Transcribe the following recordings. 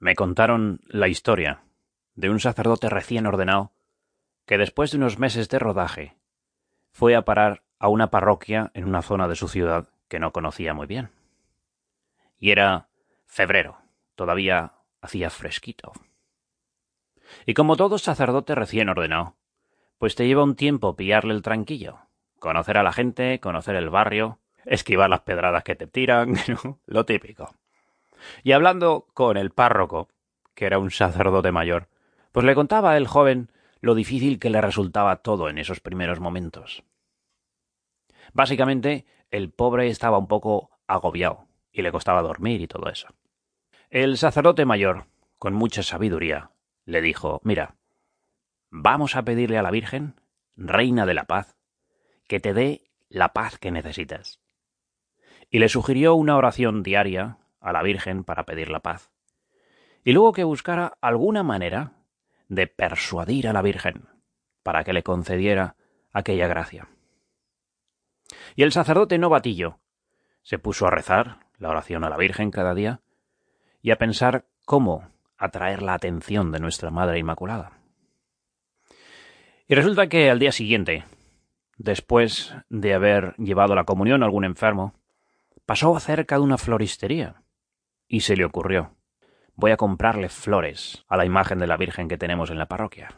Me contaron la historia de un sacerdote recién ordenado que después de unos meses de rodaje fue a parar a una parroquia en una zona de su ciudad que no conocía muy bien. Y era febrero, todavía hacía fresquito. Y como todo sacerdote recién ordenado, pues te lleva un tiempo pillarle el tranquillo, conocer a la gente, conocer el barrio, esquivar las pedradas que te tiran, lo típico. Y hablando con el párroco, que era un sacerdote mayor, pues le contaba el joven lo difícil que le resultaba todo en esos primeros momentos. Básicamente, el pobre estaba un poco agobiado y le costaba dormir y todo eso. El sacerdote mayor, con mucha sabiduría, le dijo Mira, vamos a pedirle a la Virgen, Reina de la Paz, que te dé la paz que necesitas. Y le sugirió una oración diaria a la Virgen para pedir la paz. Y luego que buscara alguna manera de persuadir a la Virgen para que le concediera aquella gracia. Y el sacerdote novatillo se puso a rezar la oración a la Virgen cada día y a pensar cómo atraer la atención de nuestra Madre Inmaculada. Y resulta que al día siguiente, después de haber llevado la comunión a algún enfermo, pasó cerca de una floristería y se le ocurrió voy a comprarle flores a la imagen de la Virgen que tenemos en la parroquia.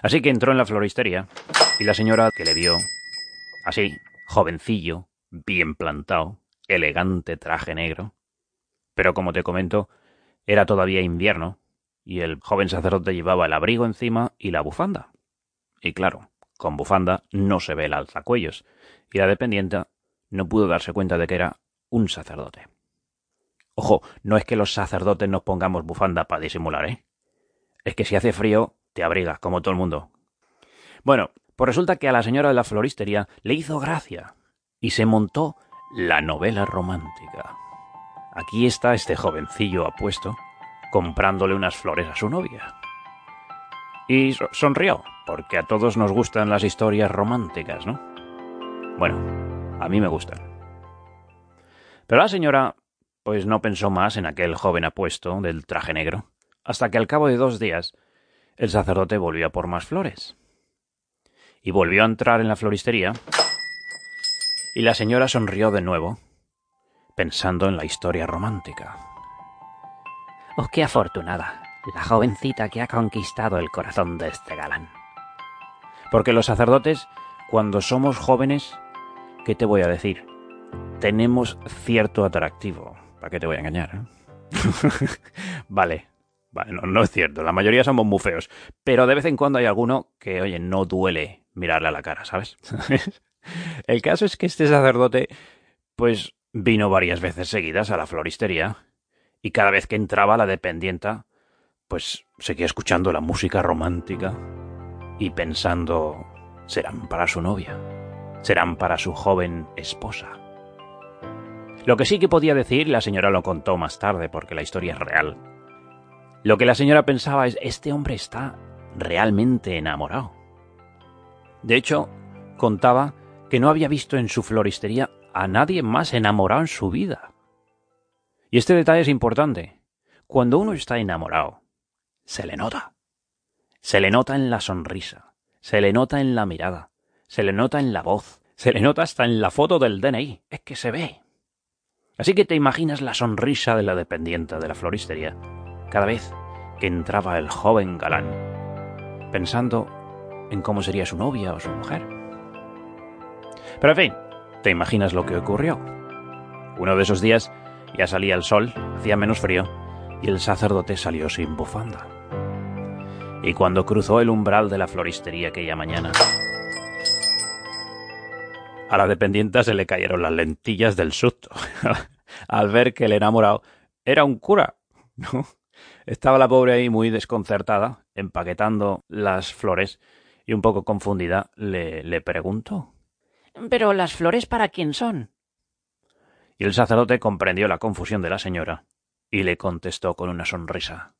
Así que entró en la floristería y la señora que le vio, así, jovencillo, bien plantado, elegante traje negro, pero como te comento, era todavía invierno y el joven sacerdote llevaba el abrigo encima y la bufanda. Y claro, con bufanda no se ve el alzacuellos, y la dependienta no pudo darse cuenta de que era un sacerdote. Ojo, no es que los sacerdotes nos pongamos bufanda para disimular, ¿eh? Es que si hace frío, te abrigas, como todo el mundo. Bueno, pues resulta que a la señora de la floristería le hizo gracia y se montó la novela romántica. Aquí está este jovencillo apuesto comprándole unas flores a su novia. Y sonrió, porque a todos nos gustan las historias románticas, ¿no? Bueno, a mí me gustan. Pero la señora pues no pensó más en aquel joven apuesto del traje negro, hasta que al cabo de dos días el sacerdote volvió a por más flores. Y volvió a entrar en la floristería, y la señora sonrió de nuevo, pensando en la historia romántica. ¡Oh, qué afortunada! La jovencita que ha conquistado el corazón de este galán. Porque los sacerdotes, cuando somos jóvenes, ¿qué te voy a decir? Tenemos cierto atractivo ¿Para qué te voy a engañar? Eh? vale, no, es cierto. La mayoría somos muy feos. Pero de vez en cuando hay alguno que, oye, no duele mirarle a la cara, ¿sabes? El caso es que este sacerdote, pues, vino varias veces seguidas a la floristería. Y cada vez que entraba la dependienta, pues seguía escuchando la música romántica y pensando, serán para su novia, serán para su joven esposa. Lo que sí que podía decir, la señora lo contó más tarde porque la historia es real. Lo que la señora pensaba es, este hombre está realmente enamorado. De hecho, contaba que no había visto en su floristería a nadie más enamorado en su vida. Y este detalle es importante. Cuando uno está enamorado, se le nota. Se le nota en la sonrisa, se le nota en la mirada, se le nota en la voz, se le nota hasta en la foto del DNI. Es que se ve. Así que te imaginas la sonrisa de la dependiente de la floristería cada vez que entraba el joven galán, pensando en cómo sería su novia o su mujer. Pero en fin, te imaginas lo que ocurrió. Uno de esos días ya salía el sol, hacía menos frío, y el sacerdote salió sin bufanda. Y cuando cruzó el umbral de la floristería aquella mañana, a la dependienta se le cayeron las lentillas del susto al ver que el enamorado era un cura. ¿no? Estaba la pobre ahí muy desconcertada, empaquetando las flores, y un poco confundida le, le preguntó Pero las flores para quién son? Y el sacerdote comprendió la confusión de la señora y le contestó con una sonrisa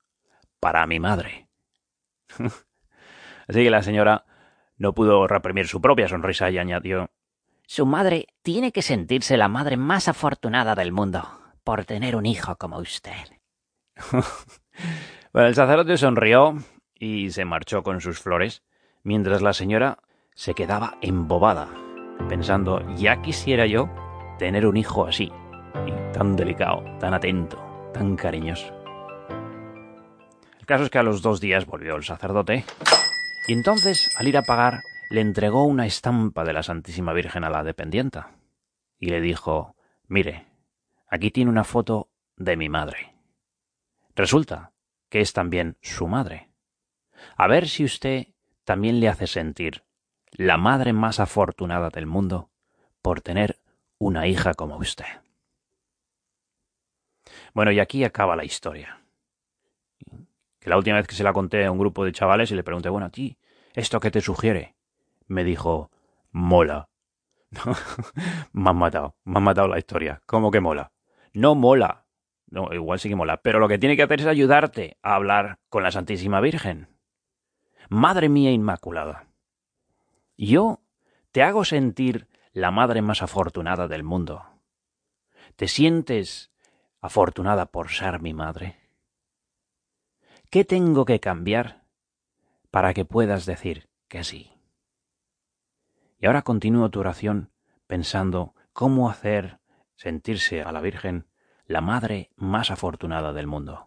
Para mi madre. Así que la señora no pudo reprimir su propia sonrisa y añadió su madre tiene que sentirse la madre más afortunada del mundo por tener un hijo como usted. bueno, el sacerdote sonrió y se marchó con sus flores, mientras la señora se quedaba embobada, pensando, ya quisiera yo tener un hijo así, tan delicado, tan atento, tan cariñoso. El caso es que a los dos días volvió el sacerdote, y entonces, al ir a pagar, le entregó una estampa de la Santísima Virgen a la dependienta, y le dijo, mire, aquí tiene una foto de mi madre. Resulta que es también su madre. A ver si usted también le hace sentir la madre más afortunada del mundo por tener una hija como usted. Bueno, y aquí acaba la historia. Que la última vez que se la conté a un grupo de chavales y le pregunté, bueno, a ti, ¿esto qué te sugiere? Me dijo, mola. me han matado, me han matado la historia. ¿Cómo que mola? No mola. No, igual sí que mola. Pero lo que tiene que hacer es ayudarte a hablar con la Santísima Virgen. Madre mía Inmaculada. Yo te hago sentir la madre más afortunada del mundo. ¿Te sientes afortunada por ser mi madre? ¿Qué tengo que cambiar para que puedas decir que sí? Y ahora continúo tu oración pensando cómo hacer sentirse a la Virgen la madre más afortunada del mundo.